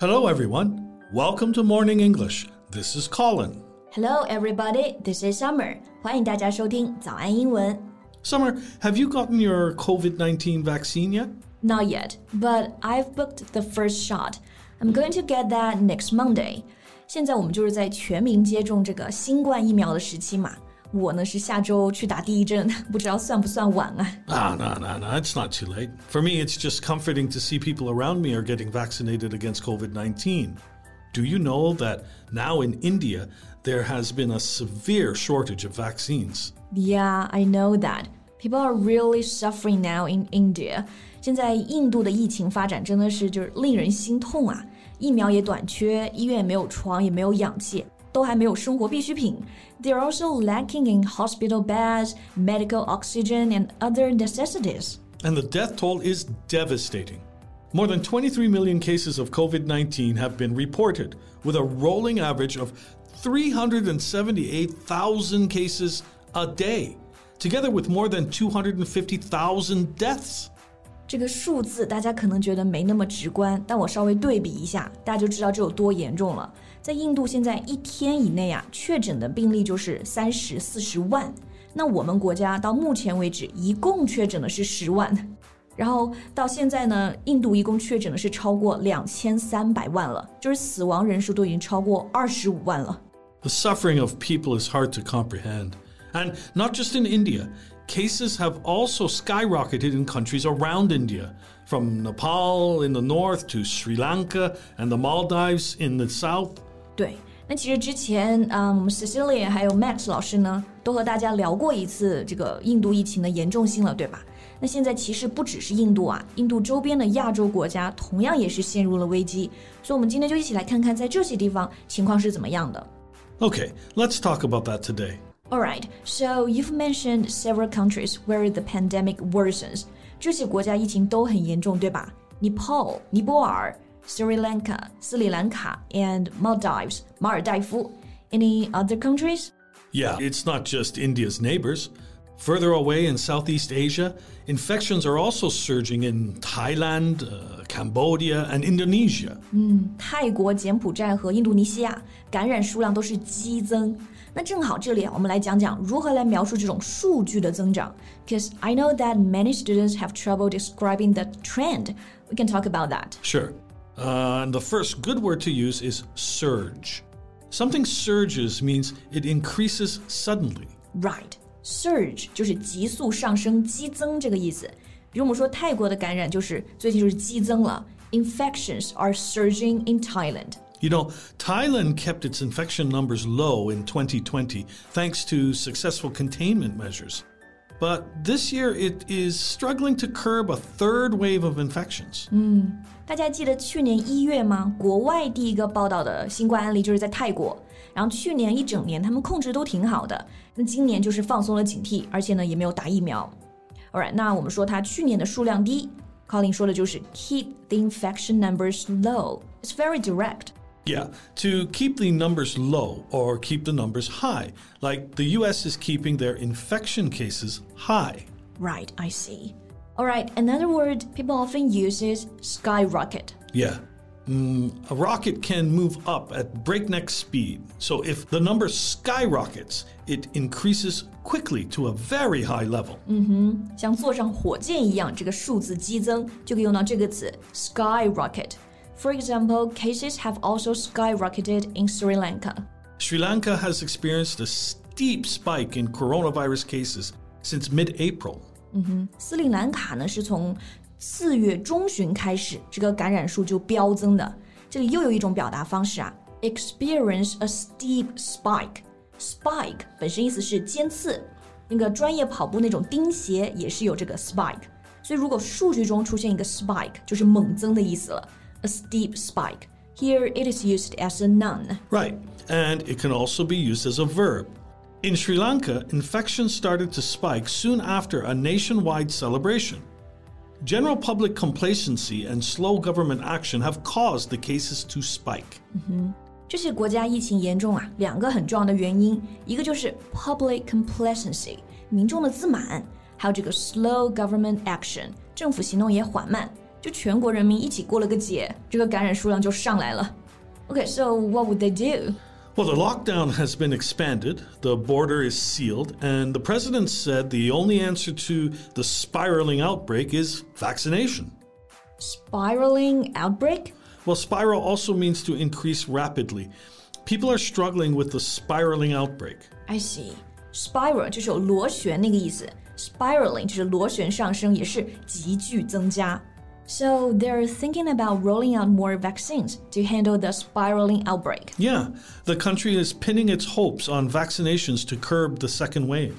Hello, everyone. Welcome to Morning English. This is Colin. Hello, everybody. This is Summer. 欢迎大家收听早安英文。 Summer, have you gotten your COVID 19 vaccine yet? Not yet, but I've booked the first shot. I'm going to get that next Monday. 现在我们就是在全民接种这个新冠疫苗的时期嘛。 我呢是下周去打第一针，不知道算不算晚啊？ Ah, no, no, no. It's not too late. For me, it's just comforting to see people around me are getting vaccinated against COVID 19. Do you know that now in India, there has been a severe shortage of vaccines? Yeah, I know that. People are really suffering now in India. 现在印度的疫情发展真的是就是令人心痛啊！疫苗也短缺，医院也没有床，也没有氧气， 都还没有生活必需品。They are also lacking in hospital beds, medical oxygen, and other necessities. And the death toll is devastating. More than 23 million cases of COVID 19 have been reported, with a rolling average of 378,000 cases a day, together with more than 250,000 deaths. 这个数字大家可能觉得没那么直观，但我稍微对比一下，大家就知道这有多严重了。在印度，现在一天以内啊，确诊的病例就是三十四十万。那我们国家到目前为止一共确诊的是十万，然后到现在呢，印度一共确诊的是超过两千三百万了，就是死亡人数都已经超过二十五万了。The suffering of people is hard to comprehend. And not just in India, cases have also skyrocketed in countries around India, from Nepal in the north to Sri Lanka and the Maldives in the south. 对，那其实之前，嗯，我们 Cecilia 还有 Max 老师呢，都和大家聊过一次这个印度疫情的严重性了，对吧？那现在其实不只是印度啊，印度周边的亚洲国家同样也是陷入了危机，所以我们今天就一起来看看在这些地方情况是怎么样的。 Okay, let's talk about that today. Alright, so you've mentioned several countries where the pandemic worsens. 这些国家疫情都很严重，对吧？Nepal, 尼泊尔 Sri Lanka, 斯里兰卡 and Maldives, 马尔代夫。Any other countries? Yeah, it's not just India's neighbors. Further away in Southeast Asia, infections are also surging in Thailand, uh, Cambodia, and Indonesia. 泰国、柬埔寨和印度尼西亚感染数量都是激增。 那正好这里啊，我们来讲讲如何来描述这种数据的增长。Because I know that many students have trouble describing the trend. We can talk about that. Sure. Uh, and the first good word to use is surge. Something surges means it increases suddenly. Right, surge 就是急速上升、激增这个意思。比如我们说泰国的感染就是最近就是激增了，infections are surging in Thailand。 You know, Thailand kept its infection numbers low in 2020 thanks to successful containment measures. But this year it is struggling to curb a third wave of infections. 大家记得去年一月吗？国外第一个报道的新冠案例就是在泰国，然后去年一整年他们控制都挺好的，那今年就是放松了警惕，而且呢也没有打疫苗。Alright，那我们说它去年的数量低，Colin 说的就是 keep the infection numbers low. It's very direct. Yeah, to keep the numbers low or keep the numbers high, like the US is keeping their infection cases high. Right, I see. Alright, another word people often use is skyrocket. Yeah. Mm, a rocket can move up at breakneck speed. So if the number skyrockets, it increases quickly to a very high level. 像坐上火箭一样，这个数字激增就可以用到这个词 skyrocket。 For example, cases have also skyrocketed in Sri Lanka. Sri Lanka has experienced a steep spike in coronavirus cases since mid April. 斯里兰卡呢是从四月中旬开始，这个感染数就飙增的。这里又有一种表达方式啊，experience a steep spike。spike 本身意思是尖刺，那个专业跑步那种钉鞋也是有这个 spike。所以如果数据中出现一个 spike，就是猛增的意思了。 A steep spike. Here it is used as a noun. Right, and it can also be used as a verb. In Sri Lanka, infections started to spike soon after a nationwide celebration. General public complacency and slow government action have caused the cases to spike. 这些国家疫情严重啊，两个很重要的原因，一个就是 public complacency，民众的自满，还有这个 slow government action，政府行动也缓慢。 就全国人民一起过了个节，这个感染数量就上来了。Okay, so what would they do? Well, the lockdown has been expanded, the border is sealed, and the president said the only answer to the spiraling outbreak is vaccination. Spiraling outbreak? Well, spiral also means to increase rapidly. People are struggling with the spiraling outbreak. I see. Spiral 就是有螺旋那个意思，spiraling 就是螺旋上升，也是急剧增加。 So they're thinking about rolling out more vaccines to handle the spiraling outbreak. Yeah, the country is pinning its hopes on vaccinations to curb the second wave.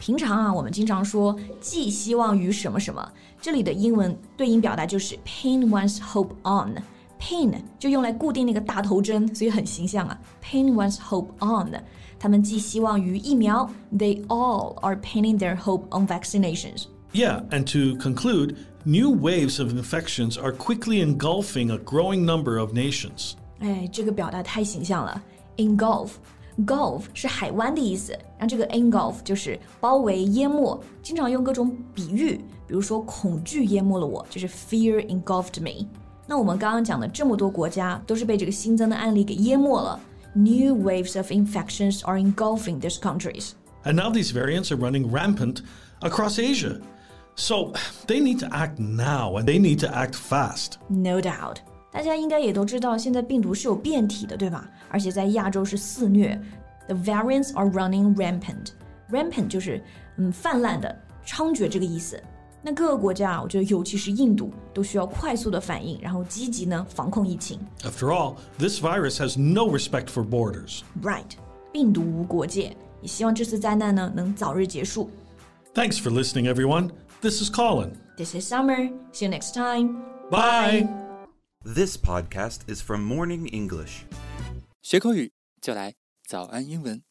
平常啊，我们经常说寄希望于什么什么，这里的英文对应表达就是 pin one's hope on。pin 就用来固定那个大头针，所以很形象啊。pin one's hope on，他们寄希望于疫苗。They all are pinning their hope on vaccinations. Yeah, and to conclude, new waves of infections are quickly engulfing a growing number of nations. 哎，这个表达太形象了，engulf。Gulf 是海湾的意思，然后这个 engulf 就是包围、淹没，经常用各种比喻，比如说恐惧淹没了我，就是 fear engulfed me。那我们刚刚讲的这么多国家，都是被这个新增的案例给淹没了。New waves of infections are engulfing these countries. And now these variants are running rampant across Asia. So they need to act now and they need to act fast. No doubt. 大家应该也都知道，现在病毒是有变体的，对吧？而且在亚洲是肆虐。The variants are running rampant. Rampant 就是嗯泛滥的、猖獗这个意思。那各个国家啊，我觉得尤其是印度，都需要快速的反应，然后积极呢防控疫情。 After all, this virus has no respect for borders. Right，病毒无国界。也希望这次灾难呢能早日结束。 Thanks for listening, everyone. This is Colin. This is Summer. See you next time. Bye. This podcast is from Morning English. 学口语就来早安英文。